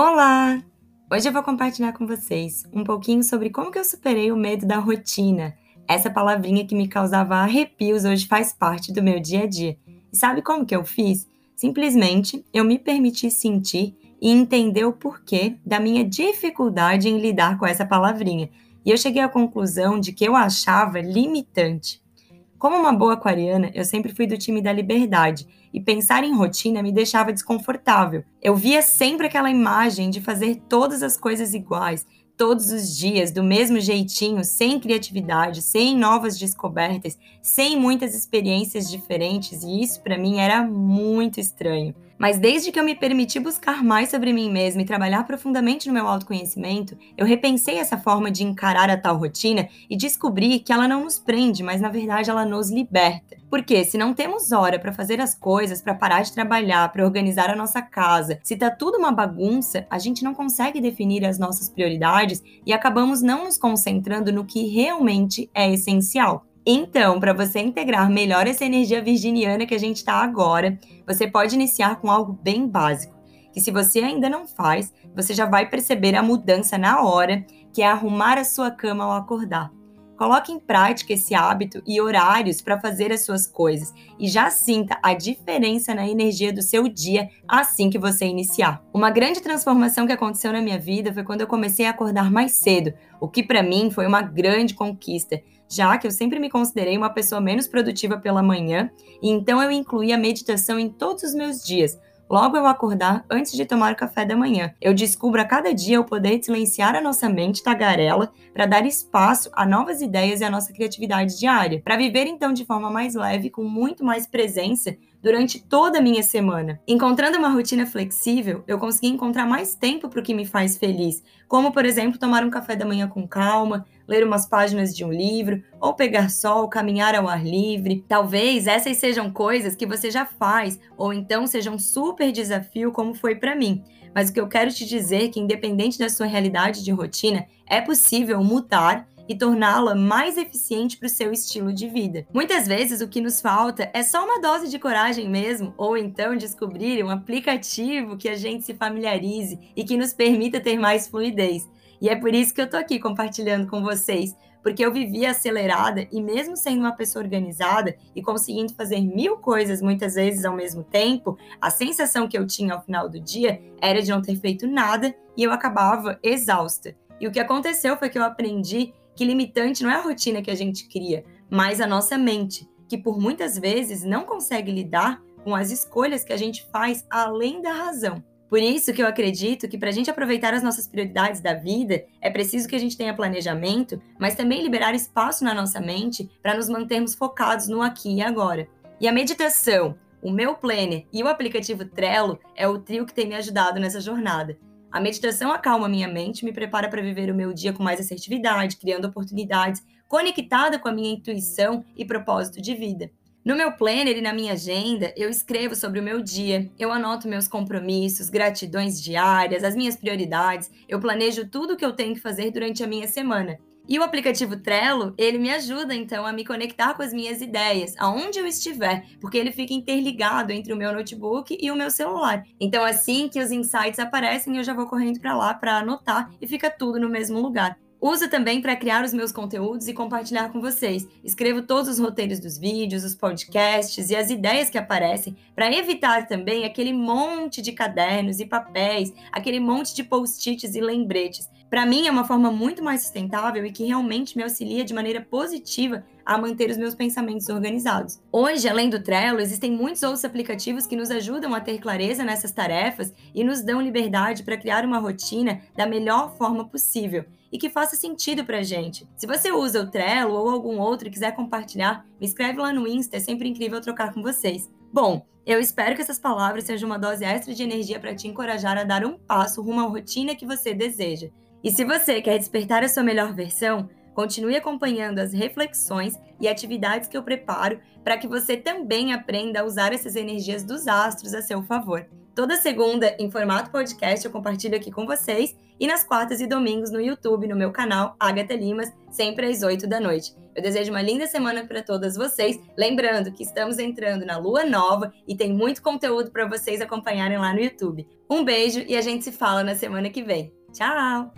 Olá! Hoje eu vou compartilhar com vocês um pouquinho sobre como que eu superei o medo da rotina. Essa palavrinha que me causava arrepios hoje faz parte do meu dia a dia. E sabe como que eu fiz? Simplesmente eu me permiti sentir e entender o porquê da minha dificuldade em lidar com essa palavrinha. E eu cheguei à conclusão de que eu achava limitante. Como uma boa aquariana, eu sempre fui do time da liberdade e pensar em rotina me deixava desconfortável. Eu via sempre aquela imagem de fazer todas as coisas iguais, todos os dias, do mesmo jeitinho, sem criatividade, sem novas descobertas, sem muitas experiências diferentes, e isso para mim era muito estranho. Mas desde que eu me permiti buscar mais sobre mim mesma e trabalhar profundamente no meu autoconhecimento, eu repensei essa forma de encarar a tal rotina e descobri que ela não nos prende, mas na verdade ela nos liberta. Porque se não temos hora para fazer as coisas, para parar de trabalhar, para organizar a nossa casa, se tá tudo uma bagunça, a gente não consegue definir as nossas prioridades e acabamos não nos concentrando no que realmente é essencial. Então, para você integrar melhor essa energia virginiana que a gente está agora, você pode iniciar com algo bem básico, que se você ainda não faz, você já vai perceber a mudança na hora, que é arrumar a sua cama ao acordar. Coloque em prática esse hábito e horários para fazer as suas coisas e já sinta a diferença na energia do seu dia assim que você iniciar. Uma grande transformação que aconteceu na minha vida foi quando eu comecei a acordar mais cedo, o que para mim foi uma grande conquista, já que eu sempre me considerei uma pessoa menos produtiva pela manhã, e então eu incluí a meditação em todos os meus dias, logo eu acordar antes de tomar o café da manhã. Eu descubro a cada dia o poder de silenciar a nossa mente tagarela para dar espaço a novas ideias e a nossa criatividade diária, para viver então de forma mais leve, com muito mais presença durante toda a minha semana. Encontrando uma rotina flexível, eu consegui encontrar mais tempo para o que me faz feliz, como por exemplo tomar um café da manhã com calma, ler umas páginas de um livro, ou pegar sol, caminhar ao ar livre. Talvez essas sejam coisas que você já faz, ou então sejam um super desafio, como foi para mim. Mas o que eu quero te dizer é que, independente da sua realidade de rotina, é possível mudar e torná-la mais eficiente para o seu estilo de vida. Muitas vezes o que nos falta é só uma dose de coragem mesmo, ou então descobrir um aplicativo que a gente se familiarize e que nos permita ter mais fluidez. E é por isso que eu tô aqui compartilhando com vocês, porque eu vivia acelerada e mesmo sendo uma pessoa organizada e conseguindo fazer mil coisas muitas vezes ao mesmo tempo, a sensação que eu tinha ao final do dia era de não ter feito nada e eu acabava exausta. E o que aconteceu foi que eu aprendi que limitante não é a rotina que a gente cria, mas a nossa mente, que por muitas vezes não consegue lidar com as escolhas que a gente faz além da razão. Por isso que eu acredito que para a gente aproveitar as nossas prioridades da vida, é preciso que a gente tenha planejamento, mas também liberar espaço na nossa mente para nos mantermos focados no aqui e agora. E a meditação, o meu planner e o aplicativo Trello é o trio que tem me ajudado nessa jornada. A meditação acalma minha mente, me prepara para viver o meu dia com mais assertividade, criando oportunidades, conectada com a minha intuição e propósito de vida. No meu planner e na minha agenda, eu escrevo sobre o meu dia, eu anoto meus compromissos, gratidões diárias, as minhas prioridades, eu planejo tudo o que eu tenho que fazer durante a minha semana. E o aplicativo Trello, ele me ajuda então a me conectar com as minhas ideias, aonde eu estiver, porque ele fica interligado entre o meu notebook e o meu celular. Então assim que os insights aparecem, eu já vou correndo para lá para anotar e fica tudo no mesmo lugar. Uso também para criar os meus conteúdos e compartilhar com vocês. Escrevo todos os roteiros dos vídeos, os podcasts e as ideias que aparecem para evitar também aquele monte de cadernos e papéis, aquele monte de post-its e lembretes. Para mim é uma forma muito mais sustentável e que realmente me auxilia de maneira positiva a manter os meus pensamentos organizados. Hoje, além do Trello, existem muitos outros aplicativos que nos ajudam a ter clareza nessas tarefas e nos dão liberdade para criar uma rotina da melhor forma possível e que faça sentido pra gente. Se você usa o Trello ou algum outro e quiser compartilhar, me escreve lá no Insta, é sempre incrível trocar com vocês. Bom, eu espero que essas palavras sejam uma dose extra de energia para te encorajar a dar um passo rumo à rotina que você deseja. E se você quer despertar a sua melhor versão, continue acompanhando as reflexões e atividades que eu preparo para que você também aprenda a usar essas energias dos astros a seu favor. Toda segunda, em formato podcast, eu compartilho aqui com vocês. E nas quartas e domingos no YouTube, no meu canal, Agatha Limas, sempre às 8 da noite. Eu desejo uma linda semana para todas vocês. Lembrando que estamos entrando na lua nova e tem muito conteúdo para vocês acompanharem lá no YouTube. Um beijo e a gente se fala na semana que vem. Tchau!